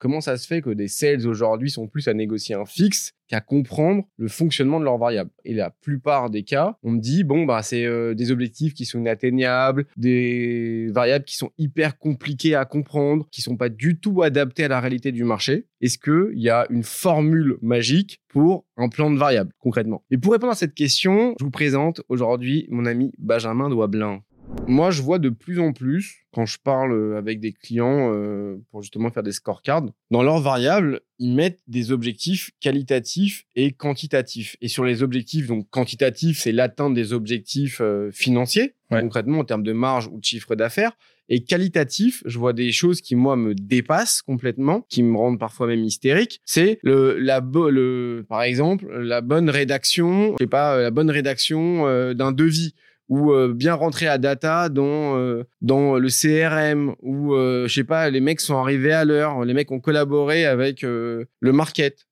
comment ça se fait que des sales aujourd'hui sont plus à négocier un fixe qu'à comprendre le fonctionnement de leurs variables? Et la plupart des cas, on me dit bon bah c'est euh, des objectifs qui sont inatteignables, des variables qui sont hyper compliquées à comprendre, qui sont pas du tout adaptées à la réalité du marché. Est-ce que il y a une formule magique pour un plan de variables concrètement? Et pour répondre à cette question, je vous présente aujourd'hui mon ami Benjamin Douablin. Moi, je vois de plus en plus, quand je parle euh, avec des clients euh, pour justement faire des scorecards, dans leurs variables, ils mettent des objectifs qualitatifs et quantitatifs. Et sur les objectifs, donc quantitatifs, c'est l'atteinte des objectifs euh, financiers, concrètement en termes de marge ou de chiffre d'affaires. Et qualitatif, je vois des choses qui moi me dépassent complètement, qui me rendent parfois même hystérique. C'est le la le par exemple la bonne rédaction, je sais pas la bonne rédaction d'un devis ou euh, bien rentrer à data dans euh, dans le CRM ou euh, je sais pas les mecs sont arrivés à l'heure les mecs ont collaboré avec le market.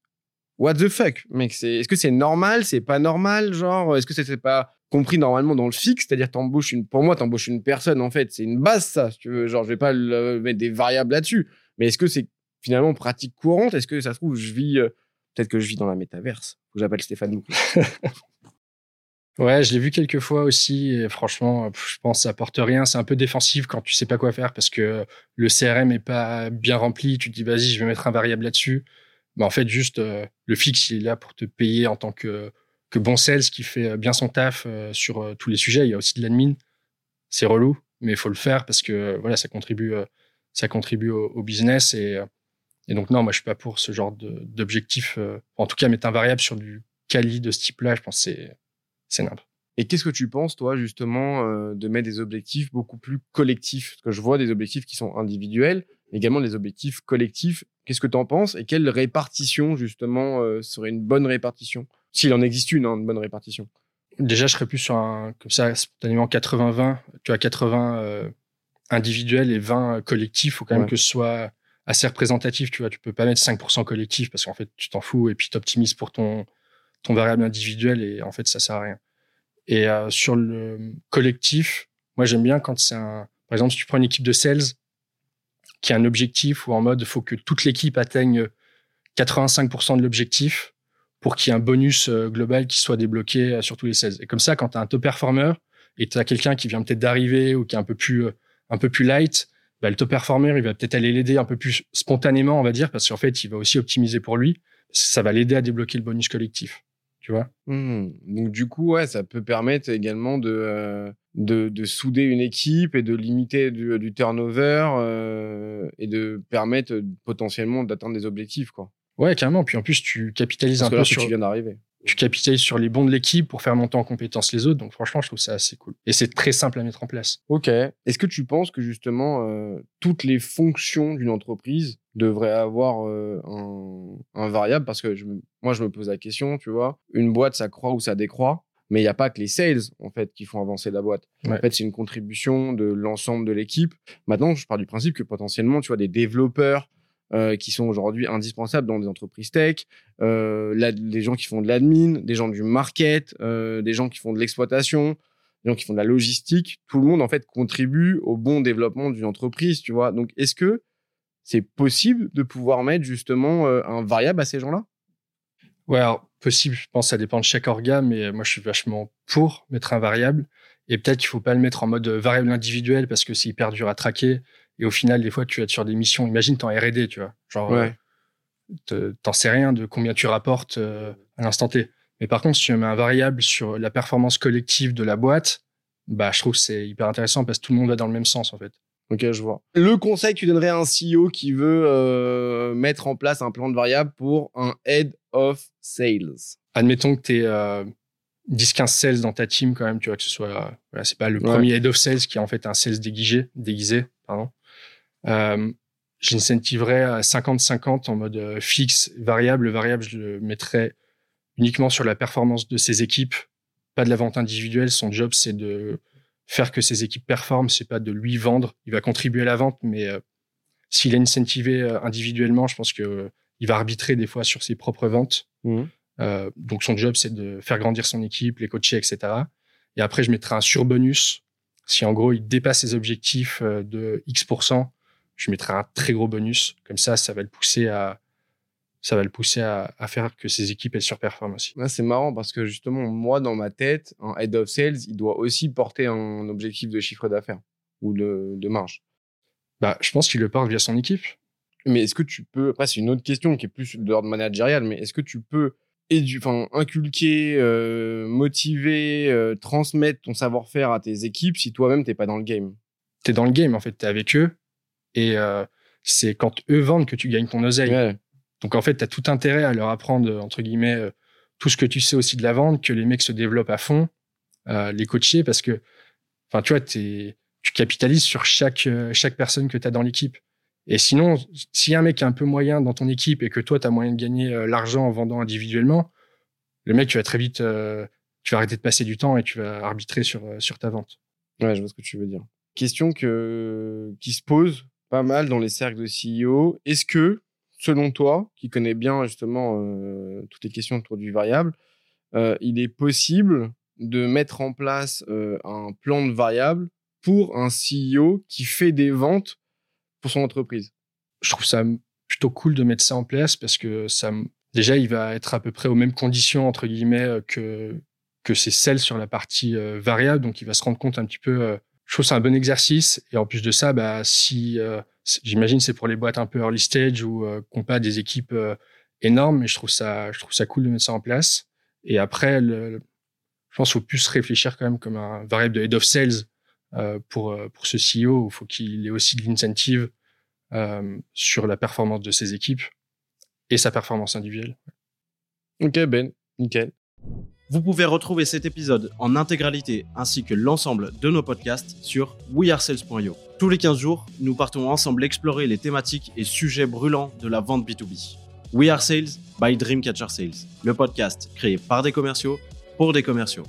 What the fuck mec c'est est-ce que c'est normal c'est pas normal genre est-ce que c'est pas compris normalement dans le fixe c'est-à-dire t'embauches une pour moi t'embauches une personne en fait c'est une base ça si tu veux genre je vais pas mettre des variables là-dessus mais est-ce que c'est finalement pratique courante est-ce que ça se trouve je vis peut-être que je vis dans la métaverse que j'appelle Stéphane Ouais, je l'ai vu quelques fois aussi. Et franchement, je pense que ça apporte rien. C'est un peu défensif quand tu sais pas quoi faire parce que le CRM est pas bien rempli. Tu te dis, vas-y, je vais mettre un variable là-dessus. Mais en fait, juste, euh, le fixe, il est là pour te payer en tant que, que bon sales qui fait bien son taf euh, sur euh, tous les sujets. Il y a aussi de l'admin. C'est relou, mais il faut le faire parce que voilà, ça contribue, ça contribue au, business. Et, et donc, non, moi, je suis pas pour ce genre d'objectif. en tout cas, mettre un variable sur du quali de ce type-là, je pense que c'est c'est nimp. Et qu'est-ce que tu penses, toi, justement, euh, de mettre des objectifs beaucoup plus collectifs? Parce que je vois des objectifs qui sont individuels, également des objectifs collectifs. Qu'est-ce que tu en penses Et quelle répartition, justement, euh, serait une bonne répartition? S'il en existe une, hein, une bonne répartition. Déjà, je serais plus sur un, comme ça, spontanément 80-20. Tu as 80 euh, individuels et 20 collectifs. Il faut quand même que ce soit assez représentatif. Tu vois, tu peux pas mettre 5% collectif parce qu'en fait, tu t'en fous et puis tu optimises pour ton, ton variable individuel et en fait ça sert à rien. Et euh, sur le collectif, moi j'aime bien quand c'est un, par exemple si tu prends une équipe de sales qui a un objectif ou en mode faut que toute l'équipe atteigne 85% de l'objectif pour qu'il y ait un bonus euh, global qui soit débloqué euh, sur tous les sales. Et comme ça, quand tu as un top performer et tu as quelqu'un qui vient peut-être d'arriver ou qui est un peu plus un peu plus light, bah, le top performer, il va peut-être aller l'aider un peu plus spontanément, on va dire, parce qu'en fait, il va aussi optimiser pour lui. Ça va l'aider à débloquer le bonus collectif tu vois. Mmh. Donc du coup, ouais, ça peut permettre également de, euh, de, de, souder une équipe et de limiter du, du turnover euh, et de permettre potentiellement d'atteindre des objectifs, quoi. Ouais, carrément. Puis en plus, tu capitalises un peu sur. Tu viens d'arriver tu capitalises sur les bons de l'équipe pour faire monter en compétence les autres. Donc franchement, je trouve ça assez cool. Et c'est très simple à mettre en place. Ok. Est-ce que tu penses que justement euh, toutes les fonctions d'une entreprise devraient avoir euh, un, variable Parce que moi, je me pose la question, tu vois, une boîte, ça croît ou ça décroît. Mais il n'y a pas que les sales, en fait, qui font avancer la boîte. En fait, c'est une contribution de l'ensemble de l'équipe. Maintenant, je pars du principe que potentiellement, tu vois, des développeurs, euh, qui sont aujourd'hui indispensables dans des entreprises tech, euh, les gens qui font de l'admin, des gens du market, euh, des gens qui font de l'exploitation, des gens qui font de la logistique. Tout le monde en fait contribue au bon développement d'une entreprise, tu vois. Donc est-ce que c'est possible de pouvoir mettre justement euh, un variable à ces gens-là? Ouais, alors possible. Je pense que ça dépend de chaque organe, mais moi je suis vachement pour mettre un variable. Et peut-être qu'il faut pas le mettre en mode variable individuel parce que c'est hyper dur à traquer. Et au final, des fois, tu es sur des missions. Imagine, t'es en R&D, tu vois. Genre, ouais. Euh, t'en sais rien de combien tu rapportes euh, à l'instant T. Mais par contre, si tu mets un variable sur la performance collective de la boîte, bah, je trouve que c'est hyper intéressant parce que tout le monde va dans le même sens, en fait. Ok, je vois. Le conseil que tu donnerais à un CEO qui veut euh, mettre en place un plan de variable pour un head of sales? Admettons que tu es 10-15 sales dans ta team quand même, tu vois, que ce soit, voilà, c'est pas le premier head of sales qui est en fait un sales déguisé, déguisé, pardon. Euh, J'incentiverais à 50-50 en mode euh, fixe, variable. variable, je le mettrais uniquement sur la performance de ses équipes, pas de la vente individuelle. Son job, c'est de faire que ses équipes performent, c'est pas de lui vendre. Il va contribuer à la vente, mais euh, s'il est incentivé euh, individuellement, je pense que il va arbitrer des fois sur ses propres ventes. Mmh. donc son job, c'est de faire grandir son équipe, les coacher, etc. Et après, je mettrai un surbonus. Si en gros, il dépasse ses objectifs de X%, je mettrai un très gros bonus. Comme ça, ça va le pousser à, ça va le pousser à, faire que ses équipes elles surperforment aussi. c'est marrant parce que justement, moi, dans ma tête, un head of sales, il doit aussi porter un objectif de chiffre d'affaires ou de, de marge. Bah, je pense qu'il le porte via son équipe. Mais est-ce que tu peux, après, c'est une autre question qui est plus de l'ordre managérial, mais est-ce que tu peux enfin, inculquer, euh, motiver, euh, transmettre ton savoir-faire à tes équipes si toi-même t'es pas dans le game? Tu es dans le game, en fait, tu es avec eux et euh, c'est quand eux vendent que tu gagnes ton oseille. Donc en fait, tu as tout intérêt à leur apprendre, entre guillemets, tout ce que tu sais aussi de la vente, que les mecs se développent à fond, les coacher parce que, enfin, tu vois, tu capitalises sur chaque, chaque personne que tu as dans l'équipe. Et sinon, s'il y a un mec est un peu moyen dans ton équipe et que toi, tu as moyen de gagner euh, l'argent en vendant individuellement, le mec, tu vas très vite, euh, tu vas arrêter de passer du temps et tu vas arbitrer sur, euh, sur ta vente. Ouais, je vois ce que tu veux dire. Question que, qui se pose pas mal dans les cercles de CEO. Est-ce que, selon toi, qui connais bien justement toutes les questions autour du variable, il est possible de mettre en place un plan de variable pour un CEO qui fait des ventes pour son entreprise? Je trouve ça plutôt cool de mettre ça en place parce que ça, déjà, il va être à peu près aux mêmes conditions, entre guillemets, euh, que, que c'est celle sur la partie euh, variable. Donc, il va se rendre compte un petit peu. Euh, je trouve c'est un bon exercice. Et en plus de ça, bah, si, j'imagine, c'est pour les boîtes un peu early stage ou qui n'ont pas des équipes énormes, mais je trouve ça, je trouve ça cool de mettre ça en place. Et après, je pense qu'il faut plus réfléchir quand même comme un variable de head of sales euh, pour, euh, pour ce CEO. Il faut qu'il ait aussi de l'incentive euh, sur la performance de ses équipes et sa performance individuelle. Ok, Ben, nickel. Vous pouvez retrouver cet épisode en intégralité ainsi que l'ensemble de nos podcasts sur wearesales.io. Tous les 15 jours, nous partons ensemble explorer les thématiques et sujets brûlants de la vente B2B. We Are Sales by Dreamcatcher Sales, le podcast créé par des commerciaux pour des commerciaux.